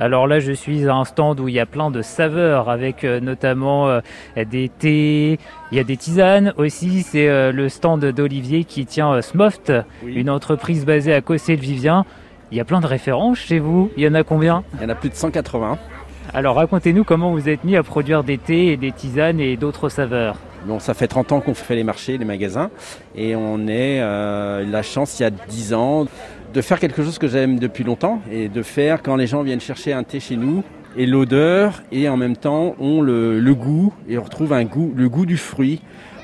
Alors là, je suis à un stand où il y a plein de saveurs avec euh, notamment euh, des thés, il y a des tisanes aussi. C'est euh, le stand d'Olivier qui tient Smoft, Oui. une entreprise basée à Cossé-le-Vivien. Il y a plein de références chez vous. Il y en a combien? Il y en a plus de 180. Alors racontez-nous comment vous êtes mis à produire des thés et des tisanes et d'autres saveurs. Bon, ça fait 30 ans qu'on fait les marchés, les magasins, et on est euh, la chance il y a 10 ans de faire quelque chose que j'aime depuis longtemps, et de faire quand les gens viennent chercher un thé chez nous, et l'odeur, et en même temps ont le, le goût, et on retrouve un goût, le goût du fruit,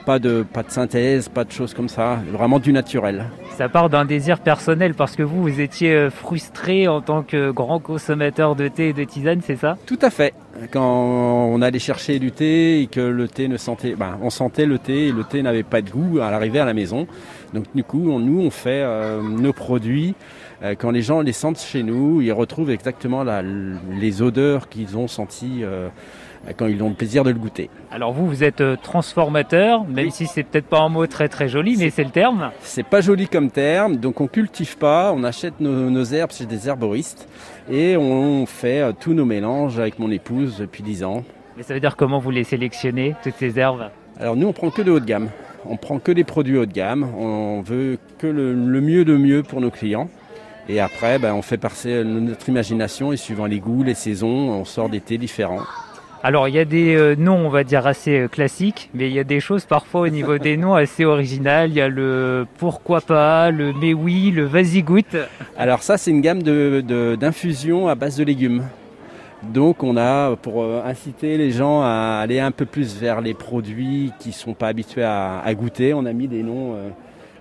pas de, pas de synthèse, pas de choses comme ça, vraiment du naturel. Ça part d'un désir personnel parce que vous, vous étiez euh, frustré en tant que grand consommateur de thé et de tisane, c'est ça? Tout à fait. Quand on allait chercher du thé et que le thé ne sentait, ben, on sentait le thé et le thé n'avait pas de goût à l'arrivée à la maison. Donc du coup, on- nous, on fait euh, nos produits. euh, quand les gens les sentent chez nous, ils retrouvent exactement la- les odeurs qu'ils ont senties euh, quand ils ont le plaisir de le goûter. Alors vous, vous êtes euh, transformateur, même Oui. si c'est peut-être pas un mot très très joli, mais c'est le terme. C'est pas joli comme terme, donc on cultive pas, on achète nos, nos herbes chez des herboristes et on fait euh, tous nos mélanges avec mon épouse depuis 10 ans. Mais ça veut dire comment vous les sélectionnez, toutes ces herbes? Alors nous, on prend que de haut de gamme. On prend que des produits haut de gamme. On veut que le, le mieux de mieux pour nos clients. Et après, ben, on fait passer notre imagination et suivant les goûts, les saisons, on sort des thés différents. Alors il y a des euh, noms, on va dire, assez euh, classiques, mais il y a des choses parfois au niveau des noms assez originales. Il y a le pourquoi pas, le mais oui, le vas-y goûte. Alors ça, c'est une gamme de- de- d'infusions à base de légumes. Donc on a, pour euh, inciter les gens à aller un peu plus vers les produits qui sont pas habitués à, à goûter, on a mis des noms, euh,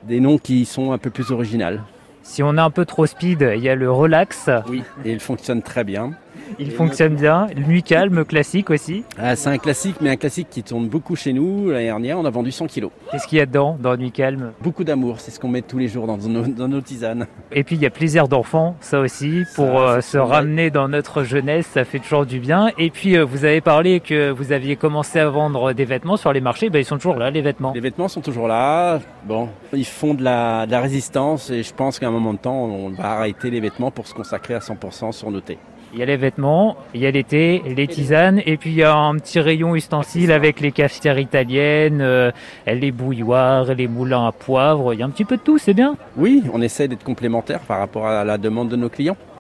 des noms qui sont un peu plus originaux. Si on est un peu trop speed, il y a le relax, Oui. Et ils fonctionnent très bien. Il fonctionne bien. Nuit calme, classique aussi. Ah, c'est un classique, mais un classique qui tourne beaucoup chez nous. L'année dernière, on a vendu 100 kilos. Qu'est-ce qu'il y a dedans dans nuit calme? Beaucoup d'amour, c'est ce qu'on met tous les jours dans nos, dans nos tisanes. Et puis il y a plaisir d'enfant, ça aussi, pour Ça, euh, se vrai. ramener dans notre jeunesse, ça fait toujours du bien. Et puis euh, vous avez parlé que vous aviez commencé à vendre des vêtements sur les marchés, ben, ils sont toujours là les vêtements. Les vêtements sont toujours là. Bon, ils font de la, de la résistance et je pense qu'à un moment de temps, on va arrêter les vêtements pour se consacrer à 100% sur nos thés. Il y a les vêtements, il y a thés, les tisanes, et puis il y a un petit rayon ustensile avec les cafetières italiennes, euh, les bouilloires, les moulins à poivre, il y a un petit peu de tout, c'est bien. Oui, on essaie d'être complémentaire par rapport à la demande de nos clients.